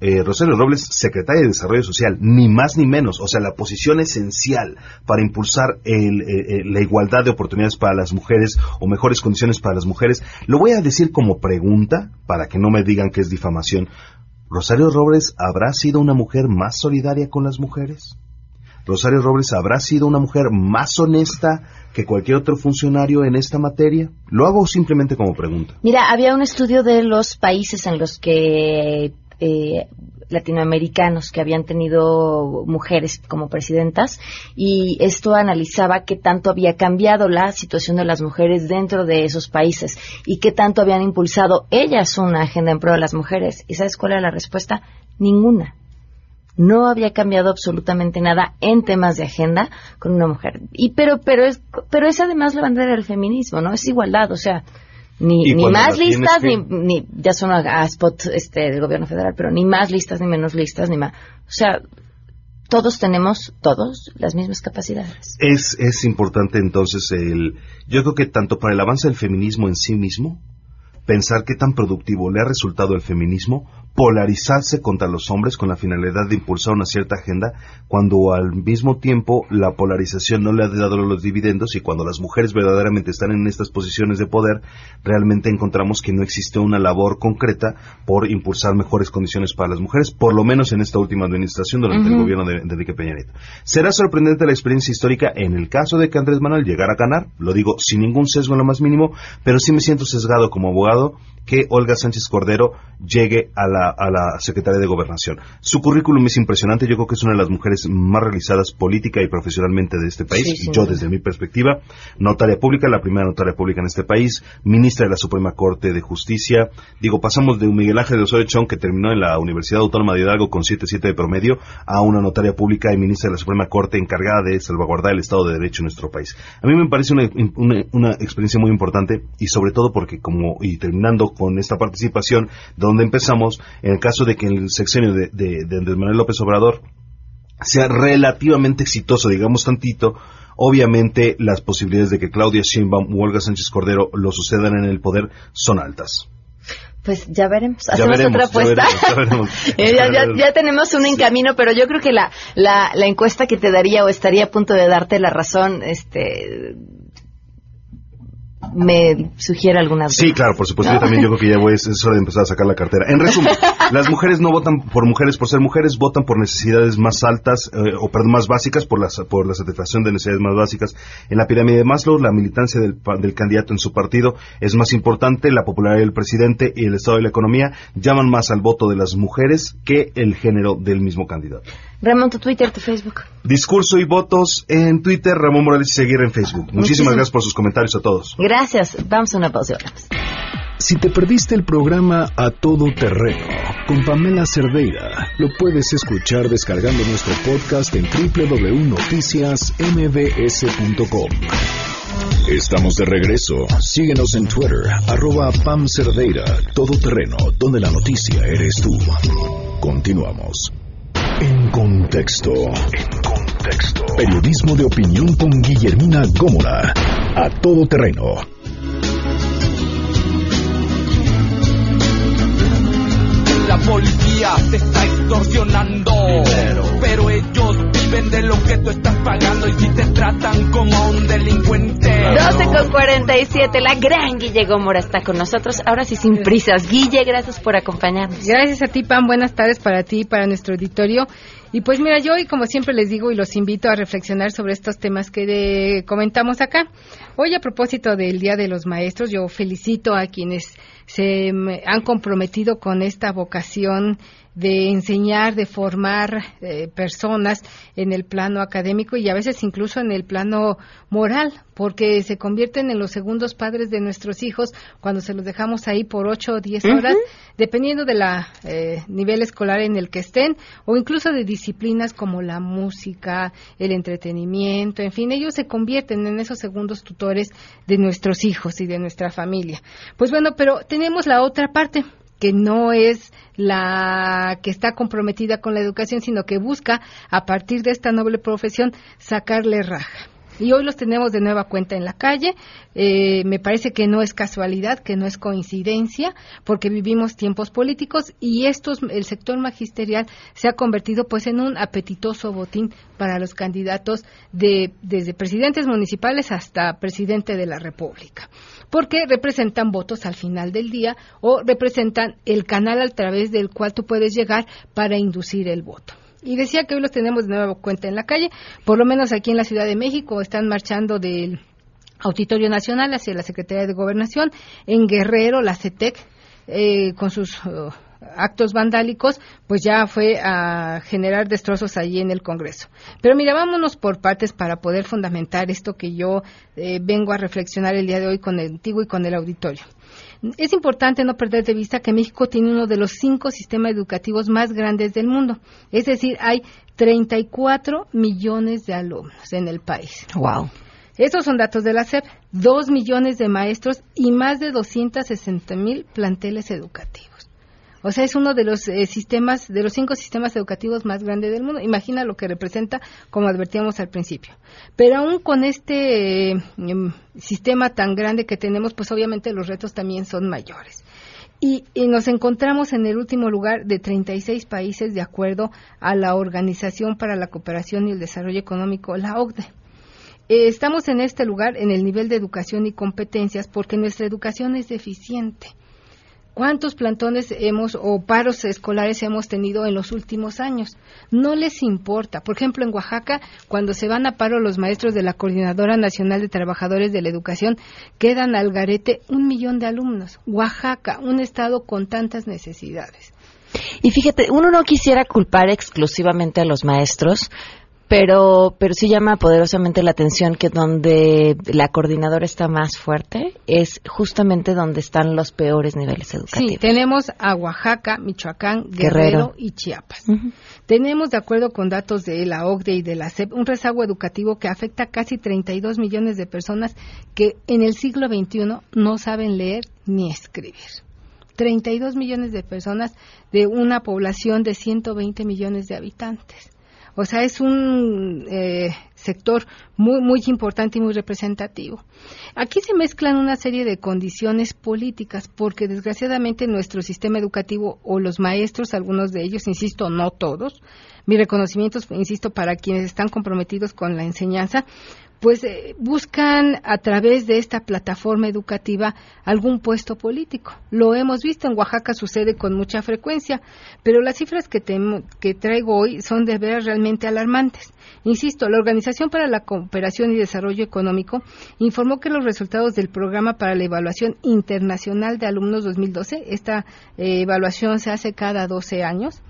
B: eh, Rosario Robles, secretaria de Desarrollo Social, ni más ni menos, o sea, la posición esencial para impulsar el, eh, eh, la igualdad de oportunidades para las mujeres o mejores condiciones para las mujeres, lo voy a decir como pregunta, para que no me digan que es difamación. ¿Rosario Robles habrá sido una mujer más solidaria con las mujeres? ¿Rosario Robles habrá sido una mujer más honesta que cualquier otro funcionario en esta materia? Lo hago simplemente como pregunta.
A: Mira, había un estudio de los países en los que eh, latinoamericanos que habían tenido mujeres como presidentas y esto analizaba qué tanto había cambiado la situación de las mujeres dentro de esos países y qué tanto habían impulsado ellas una agenda en pro de las mujeres. ¿Y sabes cuál era la respuesta? Ninguna. No había cambiado absolutamente nada en temas de agenda con una mujer. Y pero pero es pero es además la bandera del feminismo, ¿no? Es igualdad, o sea, ni, ni más listas, ni, ni, ya son a, spot este, del gobierno federal, pero ni más listas, ni menos listas, ni más. O sea, todos tenemos, todos, las mismas capacidades.
B: Es, es importante entonces el, yo creo que tanto para el avance del feminismo en sí mismo, pensar qué tan productivo le ha resultado el feminismo, polarizarse contra los hombres con la finalidad de impulsar una cierta agenda, cuando al mismo tiempo la polarización no le ha dado los dividendos y cuando las mujeres verdaderamente están en estas posiciones de poder, realmente encontramos que no existe una labor concreta por impulsar mejores condiciones para las mujeres, por lo menos en esta última administración durante el gobierno de, de Enrique Peña Nieto. Será sorprendente la experiencia histórica en el caso de que Andrés Manuel llegara a ganar, lo digo sin ningún sesgo en lo más mínimo, pero sí me siento sesgado como abogado que Olga Sánchez Cordero llegue a la, a la Secretaría de Gobernación. Su currículum es impresionante, yo creo que es una de las mujeres más realizadas política y profesionalmente de este país,
A: Sí, sin
B: yo desde mi perspectiva, notaria pública, la primera notaria pública en este país, ministra de la Suprema Corte de Justicia, digo, pasamos de un Miguel Ángel de Osorio Chong que terminó en la Universidad Autónoma de Hidalgo con 7.7 de promedio, a una notaria pública y ministra de la Suprema Corte encargada de salvaguardar el Estado de Derecho en nuestro país. A mí me parece una, una, una experiencia muy importante y sobre todo porque como, y terminando con esta participación, donde empezamos, en el caso de que el sexenio de, de, de Andrés Manuel López Obrador sea relativamente exitoso, digamos tantito, obviamente las posibilidades de que Claudia Sheinbaum u Olga Sánchez Cordero lo sucedan en el poder son altas.
A: Pues ya veremos.
B: Ya
A: Hacemos
B: veremos,
A: otra
B: ya
A: apuesta.
B: ya veremos.
A: Eh, ya, ya- ya tenemos una en camino, pero yo creo que la, la, la encuesta que te daría o estaría a punto de darte la razón, este, me sugiere alguna duda.
B: Sí, claro, por supuesto. Yo también yo creo que ya voy, es hora de empezar a sacar la cartera. En resumen, las mujeres no votan por mujeres por ser mujeres, votan por necesidades más altas, eh, o perdón, más básicas, por la, por la satisfacción de necesidades más básicas. En la pirámide de Maslow, la militancia del, del candidato en su partido es más importante, la popularidad del presidente y el estado de la economía llaman más al voto de las mujeres que el género del mismo candidato.
A: Ramón, tu Twitter, tu Facebook.
B: Discurso y votos en Twitter, Ramón Morales y seguir en Facebook. Muchísimas
A: Muchísimas-
B: gracias por sus comentarios a todos.
A: Gracias. Vamos a una pausa.
D: Si te perdiste el programa A Todo Terreno con Pamela Cerdeira, lo puedes escuchar descargando nuestro podcast en www.noticiasmbs.com. Estamos de regreso. Síguenos en Twitter, arroba Pam Cerdeira, Todo Terreno, donde la noticia eres tú. Continuamos. En contexto. En contexto. Periodismo de opinión con Guillermina Gómora. A Todo Terreno.
T: La policía te está extorsionando. Pero ellos viven de lo que tú estás pagando y si te tratan como un delincuente.
A: 12 con 47, la gran Guille Gómora está con nosotros. Ahora sí, sin prisas. Guille, gracias por acompañarnos.
C: Gracias a ti, Pam. Buenas tardes para ti y para nuestro auditorio. Y pues mira, yo hoy como siempre les digo y los invito a reflexionar sobre estos temas que de- comentamos acá. Hoy a propósito del Día de los Maestros, yo felicito a quienes se han comprometido con esta vocación de enseñar, de formar eh, personas en el plano académico y a veces incluso en el plano moral, porque se convierten en los segundos padres de nuestros hijos cuando se los dejamos ahí por ocho o diez horas, dependiendo de la eh, nivel escolar en el que estén, o incluso de disciplinas como la música, el entretenimiento, en fin, ellos se convierten en esos segundos tutores de nuestros hijos y de nuestra familia. Pues bueno, pero tenemos la otra parte que no es la que está comprometida con la educación, sino que busca, a partir de esta noble profesión, sacarle raja. Y hoy los tenemos de nueva cuenta en la calle. Eh, me parece que no es casualidad, que no es coincidencia, porque vivimos tiempos políticos y estos, el sector magisterial se ha convertido pues en un apetitoso botín para los candidatos de, desde presidentes municipales hasta presidente de la República porque representan votos al final del día o representan el canal a través del cual tú puedes llegar para inducir el voto. Y decía que hoy los tenemos de nuevo cuenta en la calle, por lo menos aquí en la Ciudad de México están marchando del Auditorio Nacional hacia la Secretaría de Gobernación, en Guerrero, la CETEC, eh, con sus uh, actos vandálicos, pues ya fue a generar destrozos allí en el Congreso. Pero mira, vámonos por partes para poder fundamentar esto que yo eh, vengo a reflexionar el día de hoy con el antiguo y con el auditorio. Es importante no perder de vista que México tiene uno de los cinco sistemas educativos más grandes del mundo. Es decir, hay 34 millones de alumnos en el país.
A: Wow.
C: Estos son datos de la SEP. Dos millones de maestros y más de 260 mil planteles educativos. O sea, es uno de los eh, sistemas, de los cinco sistemas educativos más grandes del mundo. Imagina lo que representa, como advertíamos al principio. Pero aún con este eh, em, sistema tan grande que tenemos, pues obviamente los retos también son mayores. Y, nos encontramos en el último lugar de 36 países de acuerdo a la Organización para la Cooperación y el Desarrollo Económico, la OCDE. Eh, estamos en este lugar en el nivel de educación y competencias porque nuestra educación es deficiente. ¿Cuántos plantones hemos o paros escolares hemos tenido en los últimos años? No les importa. Por ejemplo, en Oaxaca, cuando se van a paro los maestros de la Coordinadora Nacional de Trabajadores de la Educación, quedan al garete un millón de alumnos. Oaxaca, un estado con tantas necesidades.
A: Y fíjate, uno no quisiera culpar exclusivamente a los maestros, pero, pero sí llama poderosamente la atención que donde la coordinadora está más fuerte es justamente donde están los peores niveles educativos.
C: Sí, tenemos a Oaxaca, Michoacán, Guerrero,
A: Guerrero.
C: y Chiapas. Tenemos, de acuerdo con datos de la OCDE y de la CEP, un rezago educativo que afecta a casi 32 millones de personas que en el siglo XXI no saben leer ni escribir. 32 millones de personas de una población de 120 millones de habitantes. O sea, es un eh, sector muy, muy importante y muy representativo. Aquí se mezclan una serie de condiciones políticas porque desgraciadamente nuestro sistema educativo o los maestros, algunos de ellos, insisto, no todos, mis reconocimientos, insisto, para quienes están comprometidos con la enseñanza, pues eh, buscan a través de esta plataforma educativa algún puesto político. Lo hemos visto en Oaxaca sucede con mucha frecuencia, pero las cifras que, te, traigo hoy son de veras realmente alarmantes. Insisto, la Organización para la Cooperación y Desarrollo Económico informó que los resultados del Programa para la Evaluación Internacional de Alumnos 2012, esta eh, evaluación se hace cada 12 años,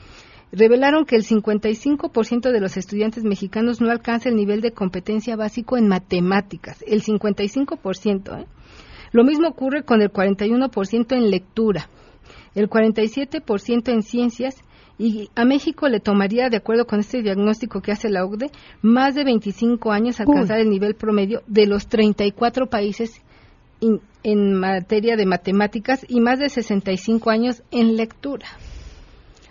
C: revelaron que el 55% de los estudiantes mexicanos no alcanza el nivel de competencia básico en matemáticas, el 55%. ¿eh? Lo mismo ocurre con el 41% en lectura, el 47% en ciencias y a México le tomaría, de acuerdo con este diagnóstico que hace la OCDE, más de 25 años alcanzar Uy. el nivel promedio de los 34 países in, en materia de matemáticas y más de 65 años en lectura.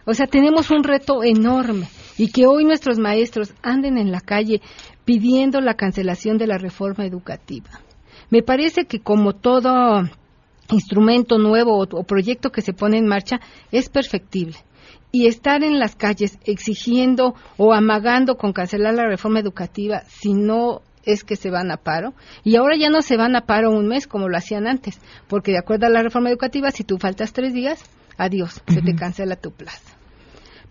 C: O sea, tenemos un reto enorme y que hoy nuestros maestros anden en la calle pidiendo la cancelación de la reforma educativa. Me parece que como todo instrumento nuevo o, o proyecto que se pone en marcha es perfectible y estar en las calles exigiendo o amagando con cancelar la reforma educativa si no es que se van a paro y ahora ya no se van a paro un mes como lo hacían antes porque de acuerdo a la reforma educativa si tú faltas tres días adiós uh -huh. se te cancela tu plaza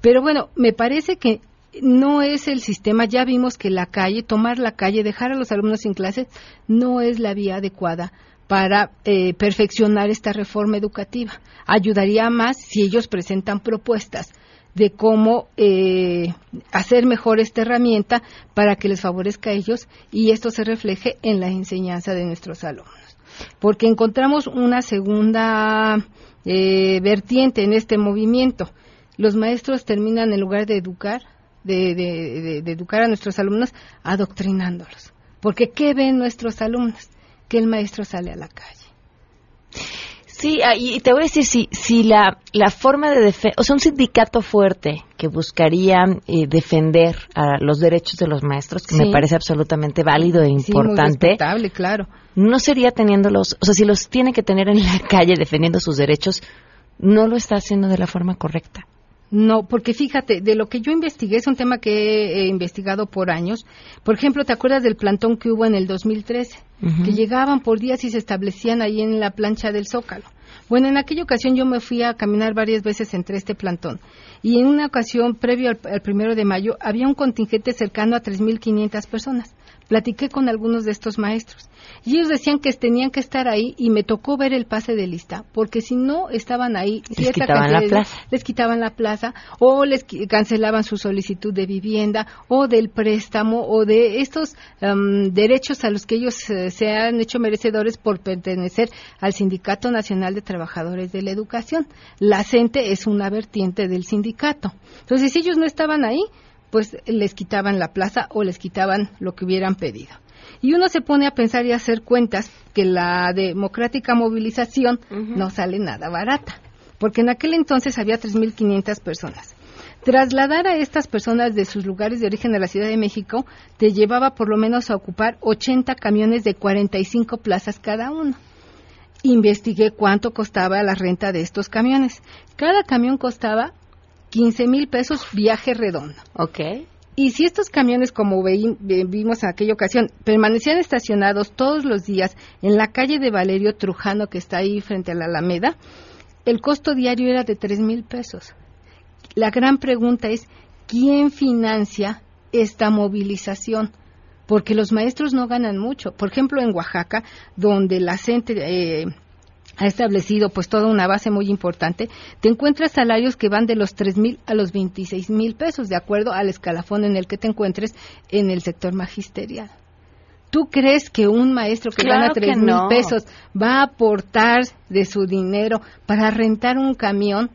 C: pero bueno me parece que no es el sistema, ya vimos que la calle, tomar la calle, dejar a los alumnos sin clases, no es la vía adecuada para eh, perfeccionar esta reforma educativa. Ayudaría más si ellos presentan propuestas de cómo eh, hacer mejor esta herramienta para que les favorezca a ellos y esto se refleje en la enseñanza de nuestros alumnos. Porque encontramos una segunda eh, vertiente en este movimiento. Los maestros terminan en lugar de educar, de, de educar a nuestros alumnos, adoctrinándolos. Porque ¿qué ven nuestros alumnos? Que el maestro sale a la calle
A: Sí, ah, y te voy a decir, si, si la, la forma de defender, o sea, un sindicato fuerte que buscaría eh, defender a los derechos de los maestros, que me parece absolutamente válido e importante.
C: Sí, claro.
A: No sería teniéndolos, o sea, si los tiene que tener en la calle defendiendo sus derechos, no lo está haciendo de la forma correcta.
C: No, porque fíjate, de lo que yo investigué, es un tema que he investigado por años. Por ejemplo, ¿te acuerdas del plantón que hubo en el 2013? Que llegaban por días y se establecían ahí en la plancha del Zócalo. Bueno, en aquella ocasión yo me fui a caminar varias veces entre este plantón. Y en una ocasión, previo al, al primero de mayo, había un contingente cercano a 3.500 personas. Platiqué con algunos de estos maestros y ellos decían que tenían que estar ahí y me tocó ver el pase de lista, porque si no estaban ahí,
A: les quitaban la plaza.
C: les quitaban la plaza o les cancelaban su solicitud de vivienda o del préstamo o de estos derechos a los que ellos eh, se han hecho merecedores por pertenecer al Sindicato Nacional de Trabajadores de la Educación. La CENTE es una vertiente del sindicato. Entonces, si ellos no estaban ahí, pues les quitaban la plaza o les quitaban lo que hubieran pedido. Y uno se pone a pensar y a hacer cuentas que la democrática movilización no sale nada barata, porque en aquel entonces había 3.500 personas. Trasladar a estas personas de sus lugares de origen a la Ciudad de México te llevaba por lo menos a ocupar 80 camiones de 45 plazas cada uno. Investigué cuánto costaba la renta de estos camiones. Cada camión costaba 15 mil pesos viaje redondo.
A: Ok.
C: Y si estos camiones, como vimos en aquella ocasión, permanecían estacionados todos los días en la calle de Valerio Trujano, que está ahí frente a la Alameda, el costo diario era de tres mil pesos. La gran pregunta es, ¿quién financia esta movilización? Porque los maestros no ganan mucho. Por ejemplo, en Oaxaca, donde la gente... Eh, ha establecido pues toda una base muy importante, te encuentras salarios que van de los tres mil a los 26 mil pesos, de acuerdo al escalafón en el que te encuentres en el sector magisterial. ¿Tú crees que un maestro que gana tres mil pesos va a aportar de su dinero para rentar un camión?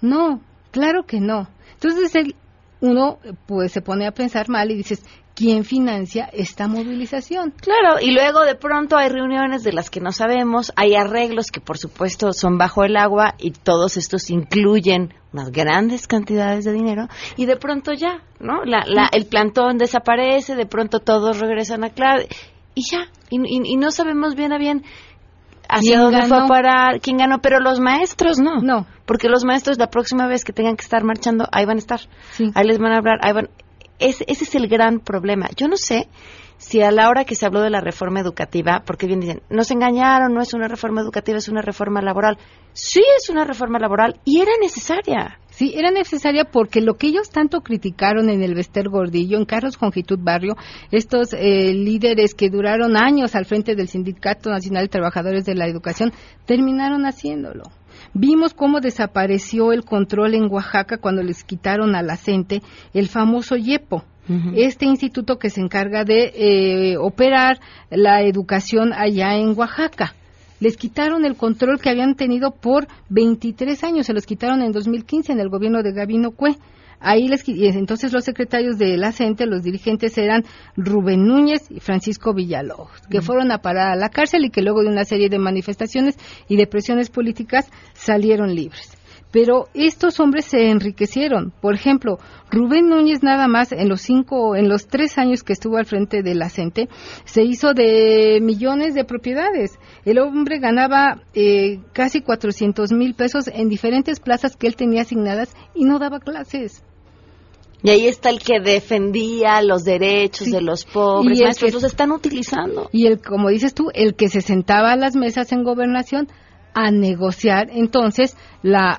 C: No, claro que no. Entonces el, uno pues se pone a pensar mal y dices, quién financia esta movilización.
A: Claro, y luego de pronto hay reuniones de las que no sabemos, hay arreglos que por supuesto son bajo el agua y todos estos incluyen unas grandes cantidades de dinero y de pronto ya, ¿no? La, la, el plantón desaparece, de pronto todos regresan a clave y ya, y, no sabemos bien a bien hacia dónde fue a parar, quién ganó, pero los maestros no.
C: No.
A: Porque los maestros la próxima vez que tengan que estar marchando, ahí van a estar. Ahí les van a hablar, ahí van ese es el gran problema. Yo no sé si a la hora que se habló de la reforma educativa, porque bien dicen, nos engañaron, no es una reforma educativa, es una reforma laboral. Sí es una reforma laboral y era necesaria.
C: Sí, era necesaria porque lo que ellos tanto criticaron en el Vester Gordillo, en Carlos Jongitud Barrio, estos eh, líderes que duraron años al frente del Sindicato Nacional de Trabajadores de la Educación, terminaron haciéndolo. Vimos cómo desapareció el control en Oaxaca cuando les quitaron a la el famoso YEPO, este instituto que se encarga de eh, operar la educación allá en Oaxaca. Les quitaron el control que habían tenido por 23 años, se los quitaron en 2015 en el gobierno de Gabino Cue. Ahí les, entonces los secretarios de la CENTE, los dirigentes eran Rubén Núñez y Francisco Villalobos, que fueron a parar a la cárcel y que luego de una serie de manifestaciones y de presiones políticas salieron libres. Pero estos hombres se enriquecieron. Por ejemplo, Rubén Núñez nada más en los cinco, en los tres años que estuvo al frente de la CENTE, se hizo de millones de propiedades. El hombre ganaba eh, casi 400 mil pesos en diferentes plazas que él tenía asignadas y no daba clases.
A: Y ahí está el que defendía los derechos de los pobres, y maestros, los están utilizando.
C: Y el, como dices tú, el que se sentaba a las mesas en gobernación a negociar entonces la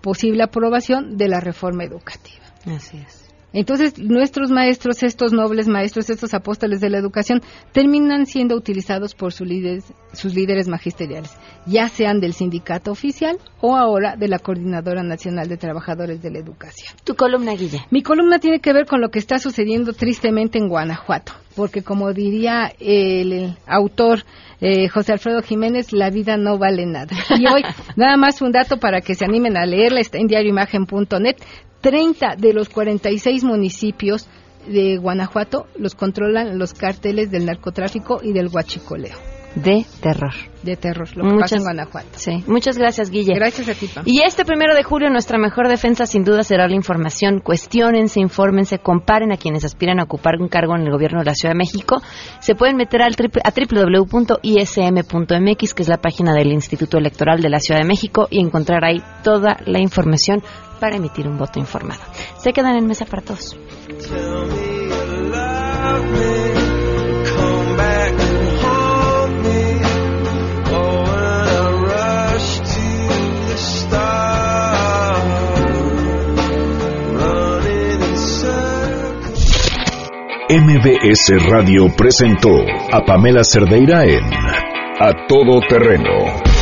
C: posible aprobación de la reforma educativa.
A: Así es.
C: Entonces, nuestros maestros, estos nobles maestros, estos apóstoles de la educación, terminan siendo utilizados por sus líderes, sus líderes magisteriales, ya sean del sindicato oficial o ahora de la Coordinadora Nacional de Trabajadores de la Educación.
A: Tu columna, Guille.
C: Mi columna tiene que ver con lo que está sucediendo tristemente en Guanajuato, porque como diría el, el autor eh, José Alfredo Jiménez, la vida no vale nada. Y hoy, nada más un dato para que se animen a leerla, está en diarioimagen.net. 30 de los 46 municipios de Guanajuato los controlan los cárteles del narcotráfico y del huachicoleo.
A: De terror.
C: De terror, lo que
A: Muchas-
C: pasa en Guanajuato.
A: Sí, muchas gracias, Guille.
C: Gracias a ti, Pam.
A: Y este primero de julio, nuestra mejor defensa sin duda será la información. Cuestiónense, infórmense, comparen a quienes aspiran a ocupar un cargo en el gobierno de la Ciudad de México. Se pueden meter al triple- a www.ism.mx, que es la página del Instituto Electoral de la Ciudad de México, y encontrar ahí toda la información para emitir un voto informado. Se quedan en mesa para todos.
D: MBS Radio presentó a Pamela Cerdeira en A Todo Terreno.